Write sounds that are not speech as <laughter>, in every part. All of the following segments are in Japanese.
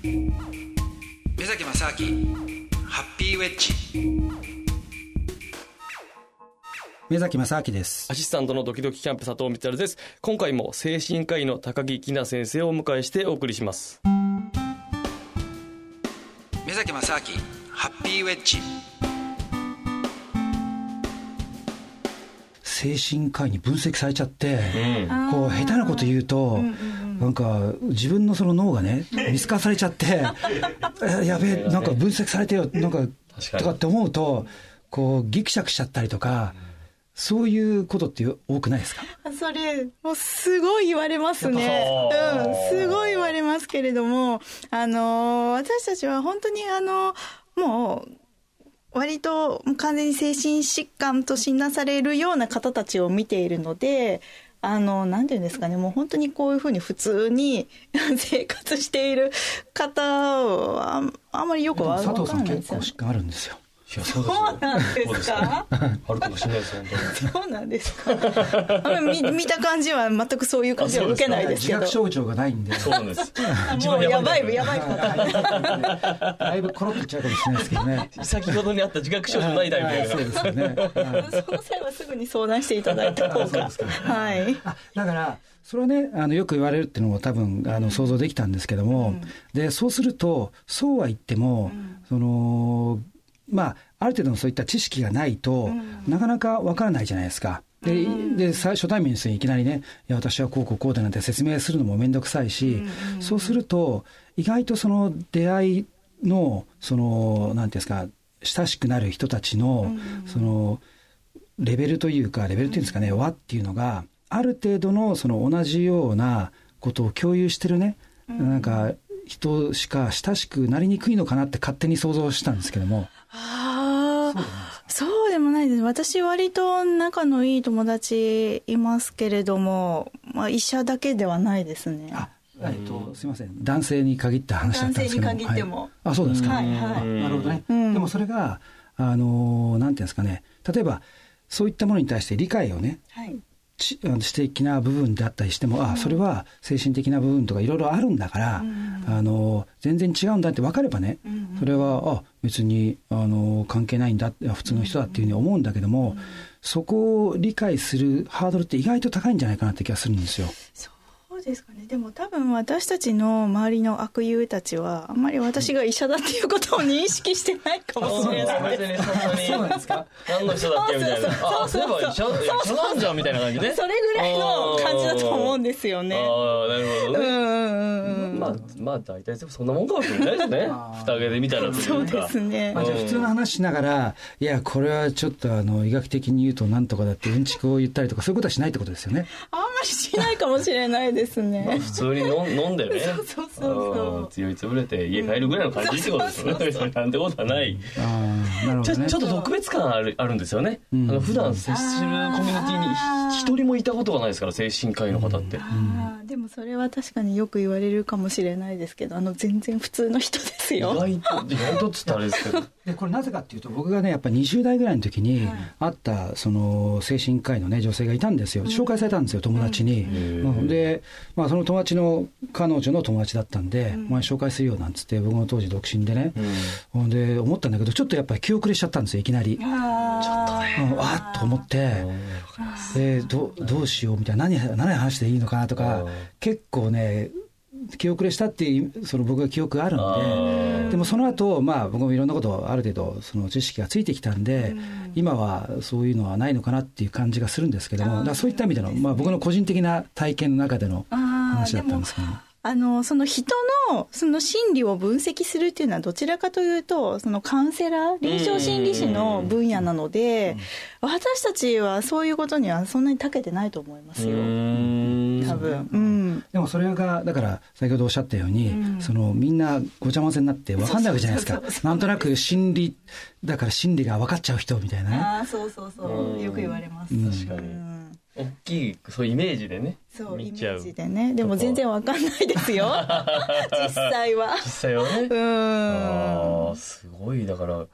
目崎正明ハッピーウェッジ。目崎正明です。アシスタントのドキドキキャンプ佐藤光です。今回も精神科医の高木きな先生をお迎えしてお送りします。目崎正明ハッピーウェッジ。精神科医に分析されちゃって、うん、こう下手なこと言うと、なんか自分のその脳がね見透かされちゃって <laughs> やべえなんか分析されてよなんかとかって思うとこうギクシャクしちゃったりとか。そういうことって多くないですか？それ、もうすごい言われますね。う。ん、すごい言われますけれども、あの、私たちは本当にあの、もう、割と完全に精神疾患と診断されるような方たちを見ているので、あの、なんていうんですかね、もう本当にこういうふうに普通に <laughs> 生活している方は、あんまりよくわからないですよ。佐藤さん結構疾患あるんですよ。いやそうなんですか？あるかもしれないです本当に。そうなんですか？見見た感じは全くそういう感じは受けないですけど。自覚症状がないんで。そうなんです。もうやばいやばいパターンだいぶコロッといっちゃうかもしれないですけどね。先ほどにあった自覚症状ないタイプそうですよね。その際はすぐに相談していただいた方が。はい。だからそれはね、あの、よく言われるっていうのも多分、あの、想像できたんですけども、うん、で、そうすると、そうは言っても、うん、その、まあ、ある程度のそういった知識がないと、なかなかわからないじゃないですか。で、で、最初対面にいきなりね、いや、私はこうこうこうでなんて説明するのもめんどくさいし、そうすると、意外とその出会いの、その、なんていうんですか、親しくなる人たちの、その、レベルというか、レベルっていうんですかね、和っていうのが、ある程度のその同じようなことを共有してるね、なんか、人しか親しくなりにくいのかなって勝手に想像したんですけども。ああ。そうでもないです。私割と仲のいい友達いますけれども、まあ医者だけではないですね。あえっと、すみません。男性に限った話だったんですけど男性に限っても。はい、あ、そうですか？はいはい。なるほどね。うん、でもそれが、あの、なんていうんですかね。例えば、そういったものに対して理解をね、はい、知的な部分であったりしても、ああ、それは精神的な部分とかいろいろあるんだから、あの、全然違うんだって分かればね、それは、あ、別に、あの、関係ないんだ、普通の人だっていうふうに思うんだけども、そこを理解するハードルって意外と高いんじゃないかなって気がするんですよ。そうですかね。でも多分私たちの周りの悪友たちは、あんまり私が医者だっていうことを認識してないかもしれない。そうなんですか何の人だっけみたいな。あ、そういえば医者、医者なんじゃんみたいな感じね。それぐらいの感じだと思うんですよ。ね。ああ、なるほどね。うん。まあ、まあ大体そんなもんかもしれないですね。蓋開けてみたらそうですね。じゃあ普通の話しながら、いや、これはちょっとあの、医学的に言うとなんとかだってうんちくを言ったりとか、そういうことはしないってことですよ。ね。あんまりしないかもしれないですね。普通に飲んでね。<laughs> そうそうそう強い潰れて家帰るぐらいの感じってことですよね。<laughs> なんてことはない。あなちょっと特別感あるあるんですよね。あの普段接するコミュニティに一人もいたことがないですから、精神科医の方って。でもそれは確かによく言われるかもしれないですけど、あの全然普通の人ですよ。意外と、意外とっつったらあれですけど。<laughs> で、これなぜかっていうと、僕がね、やっぱ20代ぐらいの時に、会った、その、精神科医のね、女性がいたんですよ。紹介されたんですよ、友達に。で、まあ、その友達の、彼女の友達だったんで、お前紹介するよ、なんつって、僕も当時独身でね。ほんで、思ったんだけど、ちょっとやっぱり気遅れしちゃったんですよ、いきなり。ちょっとね。わっと思って、で、どどうしようみたいな、何、何話していいのかなとか、結構ね、気遅れしたっていう、その僕は記憶があるんで、でもその後、まあ僕もいろんなことある程度その知識がついてきたんで、今はそういうのはないのかなっていう感じがするんですけども、だそういった意味での、まあ僕の個人的な体験の中での話だったんですけども。あの、その人の、その心理を分析するっていうのはどちらかというと、そのカウンセラー、臨床心理士の分野なので、私たちはそういうことにはそんなに長けてないと思いますよ。多分。うん。でもそれが、だから先ほどおっしゃったように、うん、そのみんなごちゃ混ぜになって分かんないわけじゃないですか。なんとなく心理、だから心理が分かっちゃう人みたいな。ね。ああ、そうそうそう。よく言われます。確かに。大きいそうイメージでね。そうイメージでね。でも全然わかんないですよ。<laughs> 実際は。実際はね。うん。あすごい。だから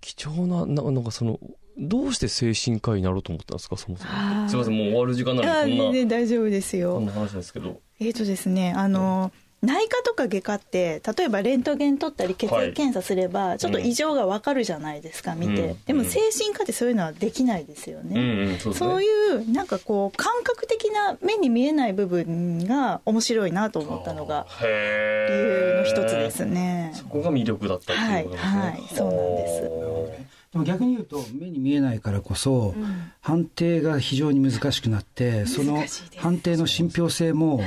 貴重なななんかそのどうして精神科医になろうと思ったんですかそもそも。すいませんもう終わる時間なのでこんな、ね、大丈夫ですよ。こんな話ですけど。えっ、ー、とですねあの、内科とか外科って例えばレントゲン取ったり血液検査すればちょっと異常がわかるじゃないですか、見て、でも精神科ってそういうのはできないですよね,、そういうなんかこう感覚的な目に見えない部分が面白いなと思ったのが理由の一つですね。そこが魅力だったっていうことですね。はい、はい、そうなんですでも逆に言うと目に見えないからこそ、判定が非常に難しくなって、その判定の信憑性も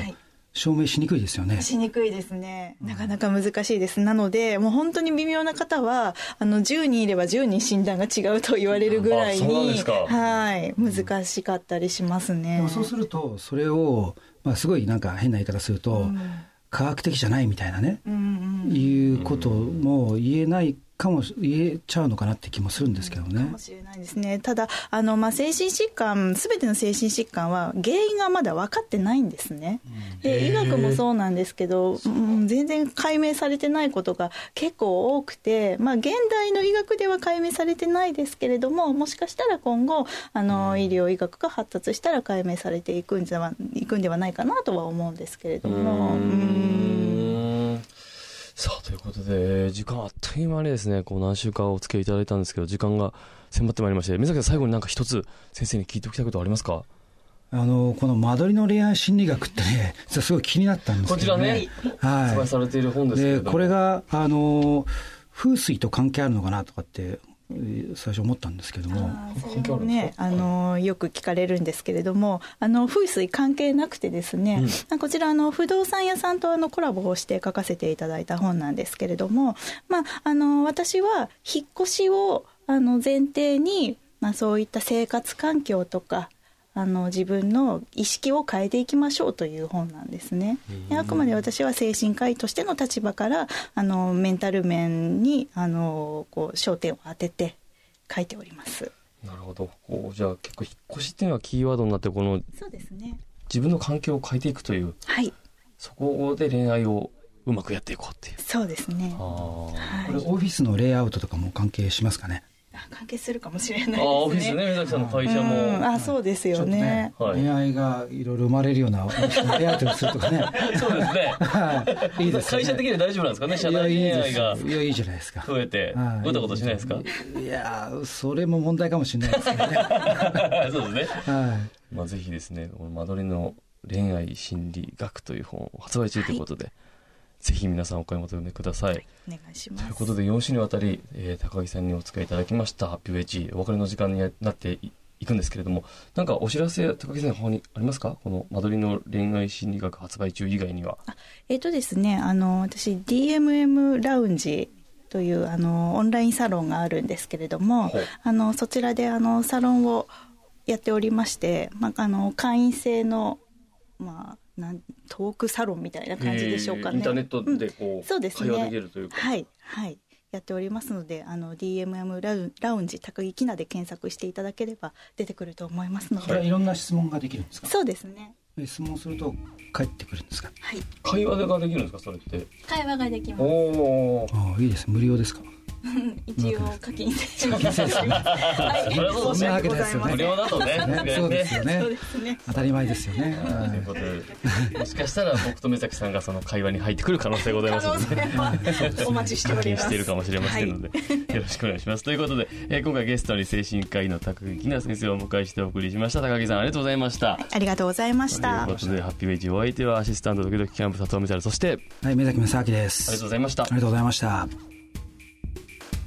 証明しにくいですよね。しにくいですね。なかなか難しいです。なので、もう本当に微妙な方は、あの、10人いれば10人診断が違うと言われるぐらいに、はい、難しかったりしますね。そうすると、それを、まあ、すごいなんか変な言い方すると、うん。科学的じゃないみたいなね、うんうん、いうことも言えないかも言えちゃうのかなって気もするんですけどね。かもしれないですね。ただ、あの、まあ、精神疾患、すべての精神疾患は原因がまだ分かってないんですね。で、医学もそうなんですけど、うん、全然解明されてないことが結構多くて、まあ、現代の医学では解明されてないですけれども、もしかしたら今後、あの、医療医学が発達したら解明されていくんでは、いくんではないかなとは思うんですけれども。うんことで、時間あっという間にですね、こう何週間お付き合いいただいたんですけど、時間が迫ってまいりまして、目崎さん最後になんか一つ先生に聞いておきたいことありますか？あの、この間取りの恋愛心理学ってね、<laughs> すごい気になったんですけどね。こちらね、はい。発売されている本ですけどこれが、あの、風水と関係あるのかなとかって最初思ったんですけども。ね、あの、よく聞かれるんですけれども、あの、風水関係なくてですね、うん、こちら、あの、不動産屋さんとあの、コラボをして書かせていただいた本なんですけれども、まあ、あの、私は、引っ越しを、あの、前提に、まあ、そういった生活環境とか、あの自分の意識を変えていきましょうという本なんですね。あくまで私は精神科医としての立場からあのメンタル面にあのこう焦点を当てて書いております。なるほど。こうじゃあ結構引っ越しっていうのはキーワードになってこのそうですね。自分の環境を変えていくという。はい。そこで恋愛をうまくやっていこうっていう。そうですね。これオフィスのレイアウトとかも関係しますかね？関係するかもしれないですね。あオフィスね、目崎さんの会社も。うん、あそうですよね。ねはい、恋愛がいろいろ生まれるような、出会いをするとかね。<laughs> そうですね。はい。いいです、ね、会社的には大丈夫なんですかね、社内恋愛が。いや、いいじゃないですか。増えて、ごたごたしないですか？いや、それも問題かもしれないですけどね。<laughs> そうですね。はい。まあ、ぜひですね、間取りの恋愛心理学という本を発売中ということで、はいぜひ皆さんお買い求めください。はい、お願いします。ということで、4週にわたり、えー、高木さんにお使いいただきました、ハッピーウェイジー、お別れの時間になっていくんですけれども、なんかお知らせ、高木さんの方にありますか？この間取りの恋愛心理学発売中以外には。えっ、ー、とですね、あの、私、DMM ラウンジというあのオンラインサロンがあるんですけれども、あのそちらであのサロンをやっておりまして、まあ、あの会員制の、まあ、なんトークサロンみたいな感じでしょうかね。インターネットでこう、うん、そうですね、会話できるというか。はいはいやっておりますので、あの DMM ラウラウンジ高木きなで検索していただければ出てくると思いますので。いろんな質問ができるんですか？そうですね。質問すると帰ってくるんですか？はい。会話ができるんですか？それって。会話ができます。おお。あいいです無料ですか？<laughs> 一応課金で。そんなわけです。<laughs> 無料だとね。そうですよね。当たり前ですよね。ということで、もしかしたら僕と目崎さんがその会話に入ってくる可能性ございますので、お待ちしております。<laughs> しているかもしれませんので、よろしくお願いします。ということで、今回ゲストに精神科医の高木な先生をお迎えしてお送りしました。高木さんありがとうございました。ありがとうございました。ということで、ハッピーウェイジお相手はアシスタントドキドキキャンプ佐藤美沙そして、はい、目崎正明です。ありがとうございました。ありがとうございました。